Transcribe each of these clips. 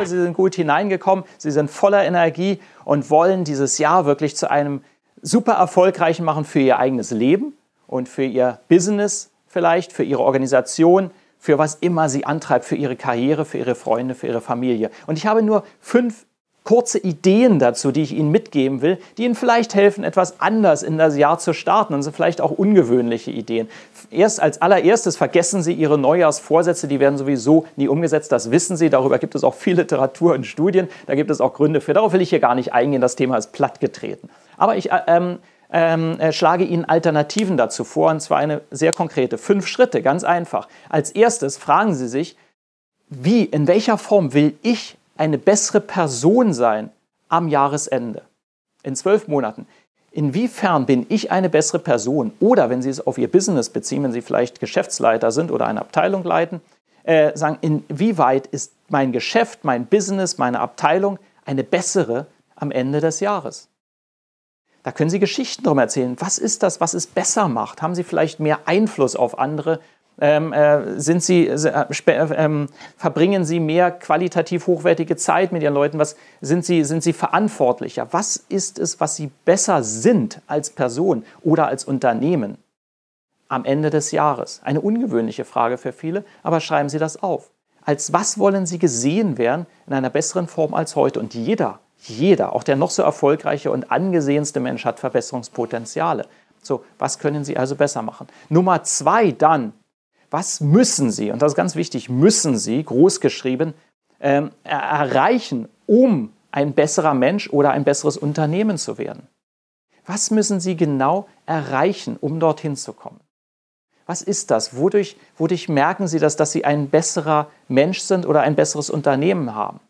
hoffe, Sie sind gut hineingekommen, Sie sind voller Energie und wollen dieses Jahr wirklich zu einem super erfolgreichen machen für Ihr eigenes Leben und für Ihr Business vielleicht, für Ihre Organisation, für was immer Sie antreibt, für Ihre Karriere, für Ihre Freunde, für Ihre Familie. Und ich habe nur fünf kurze Ideen dazu, die ich Ihnen mitgeben will, die Ihnen vielleicht helfen, etwas anders in das Jahr zu starten und sind vielleicht auch ungewöhnliche Ideen. Erst als allererstes vergessen Sie Ihre Neujahrsvorsätze, die werden sowieso nie umgesetzt, das wissen Sie. Darüber gibt es auch viel Literatur und Studien, da gibt es auch Gründe für. Darauf will ich hier gar nicht eingehen, das Thema ist plattgetreten. Aber ich äh, ähm, ähm, äh, schlage Ihnen Alternativen dazu vor, und zwar eine sehr konkrete. Fünf Schritte, ganz einfach. Als erstes fragen Sie sich, wie, in welcher Form will ich eine bessere Person sein am Jahresende, in zwölf Monaten. Inwiefern bin ich eine bessere Person? Oder wenn Sie es auf Ihr Business beziehen, wenn Sie vielleicht Geschäftsleiter sind oder eine Abteilung leiten, äh, sagen, inwieweit ist mein Geschäft, mein Business, meine Abteilung eine bessere am Ende des Jahres? Da können Sie Geschichten drum erzählen. Was ist das, was es besser macht? Haben Sie vielleicht mehr Einfluss auf andere ähm, äh, sind sie, äh, äh, verbringen sie mehr qualitativ hochwertige Zeit mit ihren Leuten? Was, sind, sie, sind sie verantwortlicher? Was ist es, was sie besser sind als Person oder als Unternehmen am Ende des Jahres? Eine ungewöhnliche Frage für viele, aber schreiben Sie das auf. Als was wollen Sie gesehen werden in einer besseren Form als heute? Und jeder, jeder, auch der noch so erfolgreiche und angesehenste Mensch hat Verbesserungspotenziale. So, was können Sie also besser machen? Nummer zwei dann, was müssen Sie, und das ist ganz wichtig, müssen Sie, großgeschrieben, ähm, erreichen, um ein besserer Mensch oder ein besseres Unternehmen zu werden? Was müssen Sie genau erreichen, um dorthin zu kommen? Was ist das? Wodurch, wodurch merken Sie das, dass Sie ein besserer Mensch sind oder ein besseres Unternehmen haben?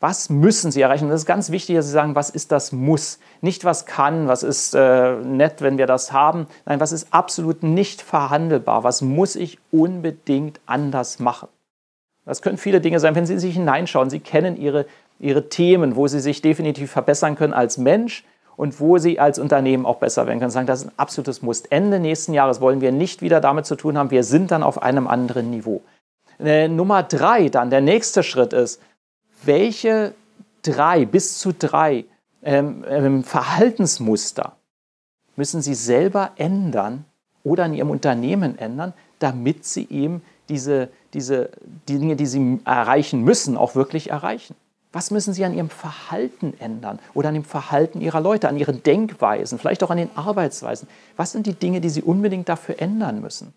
Was müssen Sie erreichen? Und das ist ganz wichtig, dass Sie sagen, was ist das Muss? Nicht was kann, was ist äh, nett, wenn wir das haben. Nein, was ist absolut nicht verhandelbar? Was muss ich unbedingt anders machen? Das können viele Dinge sein, wenn Sie sich hineinschauen. Sie kennen Ihre, Ihre Themen, wo Sie sich definitiv verbessern können als Mensch und wo Sie als Unternehmen auch besser werden können. Sagen, das ist ein absolutes Muss. Ende nächsten Jahres wollen wir nicht wieder damit zu tun haben. Wir sind dann auf einem anderen Niveau. Äh, Nummer drei, dann der nächste Schritt ist, welche drei, bis zu drei ähm, ähm, Verhaltensmuster müssen Sie selber ändern oder in Ihrem Unternehmen ändern, damit Sie eben diese, diese die Dinge, die Sie erreichen müssen, auch wirklich erreichen. Was müssen Sie an Ihrem Verhalten ändern oder an dem Verhalten Ihrer Leute, an Ihren Denkweisen, vielleicht auch an den Arbeitsweisen? Was sind die Dinge, die Sie unbedingt dafür ändern müssen?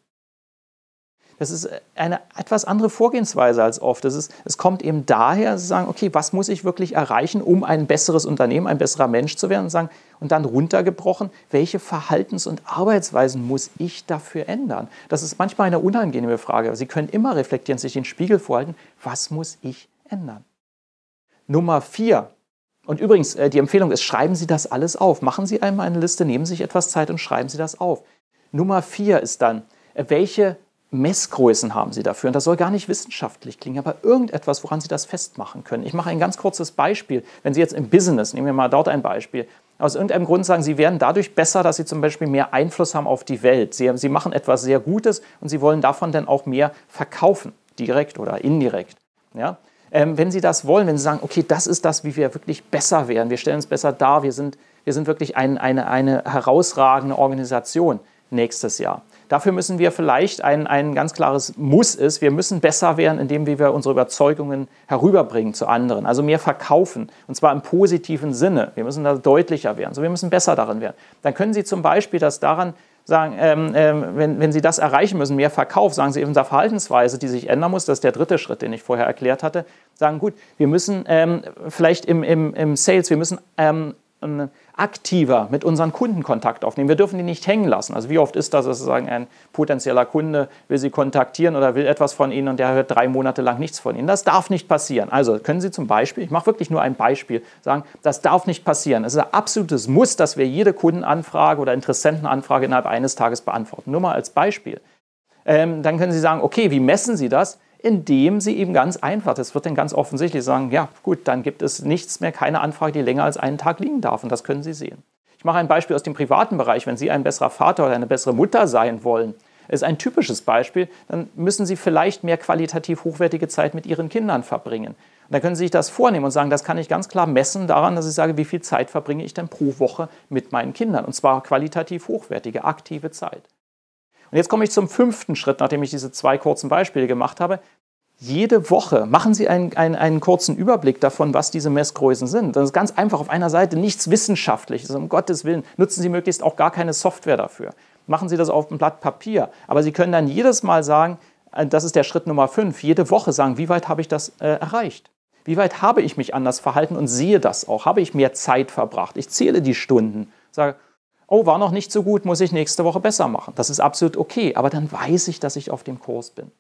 Das ist eine etwas andere Vorgehensweise als oft. Das ist, es kommt eben daher, zu sagen, okay, was muss ich wirklich erreichen, um ein besseres Unternehmen, ein besserer Mensch zu werden? Und, sagen, und dann runtergebrochen, welche Verhaltens- und Arbeitsweisen muss ich dafür ändern? Das ist manchmal eine unangenehme Frage. Sie können immer reflektieren, sich den Spiegel vorhalten, was muss ich ändern? Nummer vier. Und übrigens, äh, die Empfehlung ist, schreiben Sie das alles auf. Machen Sie einmal eine Liste, nehmen Sie sich etwas Zeit und schreiben Sie das auf. Nummer vier ist dann, welche Messgrößen haben Sie dafür. Und das soll gar nicht wissenschaftlich klingen, aber irgendetwas, woran Sie das festmachen können. Ich mache ein ganz kurzes Beispiel. Wenn Sie jetzt im Business, nehmen wir mal dort ein Beispiel, aus irgendeinem Grund sagen, Sie werden dadurch besser, dass Sie zum Beispiel mehr Einfluss haben auf die Welt. Sie, Sie machen etwas sehr Gutes und Sie wollen davon dann auch mehr verkaufen, direkt oder indirekt. Ja? Ähm, wenn Sie das wollen, wenn Sie sagen, okay, das ist das, wie wir wirklich besser werden, wir stellen uns besser dar, wir sind, wir sind wirklich ein, eine, eine herausragende Organisation nächstes Jahr Dafür müssen wir vielleicht ein, ein ganz klares Muss ist, wir müssen besser werden, indem wir unsere Überzeugungen herüberbringen zu anderen, also mehr verkaufen und zwar im positiven Sinne. Wir müssen da deutlicher werden, so wir müssen besser darin werden. Dann können Sie zum Beispiel das daran sagen, ähm, ähm, wenn, wenn Sie das erreichen müssen, mehr Verkauf, sagen Sie in der Verhaltensweise, die sich ändern muss, das ist der dritte Schritt, den ich vorher erklärt hatte, sagen, gut, wir müssen ähm, vielleicht im, im, im Sales, wir müssen ähm, aktiver mit unseren Kunden Kontakt aufnehmen. Wir dürfen die nicht hängen lassen. Also wie oft ist das, dass sozusagen ein potenzieller Kunde will Sie kontaktieren oder will etwas von Ihnen und der hört drei Monate lang nichts von Ihnen. Das darf nicht passieren. Also können Sie zum Beispiel, ich mache wirklich nur ein Beispiel, sagen, das darf nicht passieren. Es ist ein absolutes Muss, dass wir jede Kundenanfrage oder Interessentenanfrage innerhalb eines Tages beantworten. Nur mal als Beispiel. Ähm, dann können Sie sagen, okay, wie messen Sie das? Indem sie eben ganz einfach, das wird dann ganz offensichtlich sagen, ja gut, dann gibt es nichts mehr, keine Anfrage, die länger als einen Tag liegen darf. Und das können Sie sehen. Ich mache ein Beispiel aus dem privaten Bereich. Wenn Sie ein besserer Vater oder eine bessere Mutter sein wollen, ist ein typisches Beispiel, dann müssen Sie vielleicht mehr qualitativ hochwertige Zeit mit Ihren Kindern verbringen. Und dann können Sie sich das vornehmen und sagen, das kann ich ganz klar messen daran, dass ich sage, wie viel Zeit verbringe ich denn pro Woche mit meinen Kindern. Und zwar qualitativ hochwertige, aktive Zeit. Und jetzt komme ich zum fünften Schritt, nachdem ich diese zwei kurzen Beispiele gemacht habe. Jede Woche machen Sie einen, einen, einen kurzen Überblick davon, was diese Messgrößen sind. Das ist ganz einfach auf einer Seite, nichts Wissenschaftliches, um Gottes Willen. Nutzen Sie möglichst auch gar keine Software dafür. Machen Sie das auf einem Blatt Papier. Aber Sie können dann jedes Mal sagen, äh, das ist der Schritt Nummer fünf, jede Woche sagen, wie weit habe ich das äh, erreicht? Wie weit habe ich mich anders verhalten und sehe das auch? Habe ich mehr Zeit verbracht? Ich zähle die Stunden, sage, oh, war noch nicht so gut, muss ich nächste Woche besser machen. Das ist absolut okay, aber dann weiß ich, dass ich auf dem Kurs bin.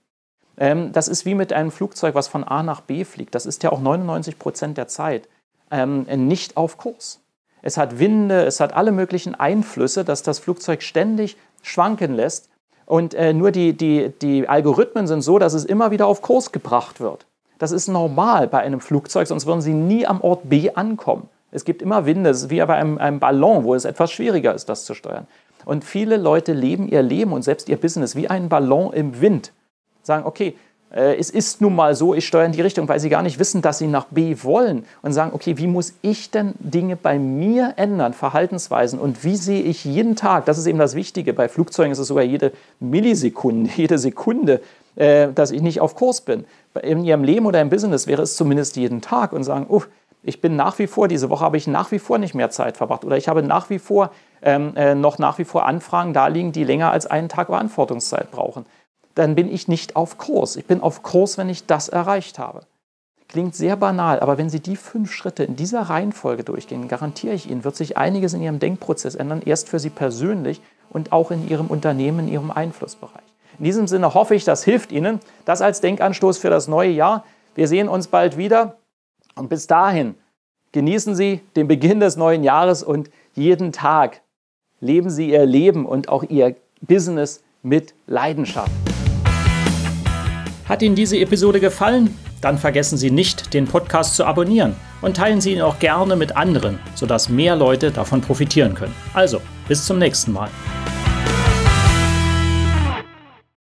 Ähm, das ist wie mit einem Flugzeug, was von A nach B fliegt. Das ist ja auch 99 Prozent der Zeit ähm, nicht auf Kurs. Es hat Winde, es hat alle möglichen Einflüsse, dass das Flugzeug ständig schwanken lässt. Und äh, nur die, die, die Algorithmen sind so, dass es immer wieder auf Kurs gebracht wird. Das ist normal bei einem Flugzeug, sonst würden sie nie am Ort B ankommen. Es gibt immer Winde, es ist wie bei einem, einem Ballon, wo es etwas schwieriger ist, das zu steuern. Und viele Leute leben ihr Leben und selbst ihr Business wie ein Ballon im Wind. Sagen, okay, äh, es ist nun mal so, ich steuere in die Richtung, weil sie gar nicht wissen, dass sie nach B wollen. Und sagen, okay, wie muss ich denn Dinge bei mir ändern, Verhaltensweisen? Und wie sehe ich jeden Tag, das ist eben das Wichtige, bei Flugzeugen ist es sogar jede Millisekunde, jede Sekunde, äh, dass ich nicht auf Kurs bin. In ihrem Leben oder im Business wäre es zumindest jeden Tag und sagen, uff, ich bin nach wie vor, diese Woche habe ich nach wie vor nicht mehr Zeit verbracht oder ich habe nach wie vor ähm, äh, noch nach wie vor Anfragen da liegen, die länger als einen Tag Beantwortungszeit brauchen. Dann bin ich nicht auf Kurs. Ich bin auf Kurs, wenn ich das erreicht habe. Klingt sehr banal, aber wenn Sie die fünf Schritte in dieser Reihenfolge durchgehen, garantiere ich Ihnen, wird sich einiges in Ihrem Denkprozess ändern, erst für Sie persönlich und auch in Ihrem Unternehmen, in Ihrem Einflussbereich. In diesem Sinne hoffe ich, das hilft Ihnen. Das als Denkanstoß für das neue Jahr. Wir sehen uns bald wieder. Und bis dahin genießen Sie den Beginn des neuen Jahres und jeden Tag leben Sie Ihr Leben und auch Ihr Business mit Leidenschaft. Hat Ihnen diese Episode gefallen? Dann vergessen Sie nicht, den Podcast zu abonnieren und teilen Sie ihn auch gerne mit anderen, sodass mehr Leute davon profitieren können. Also, bis zum nächsten Mal.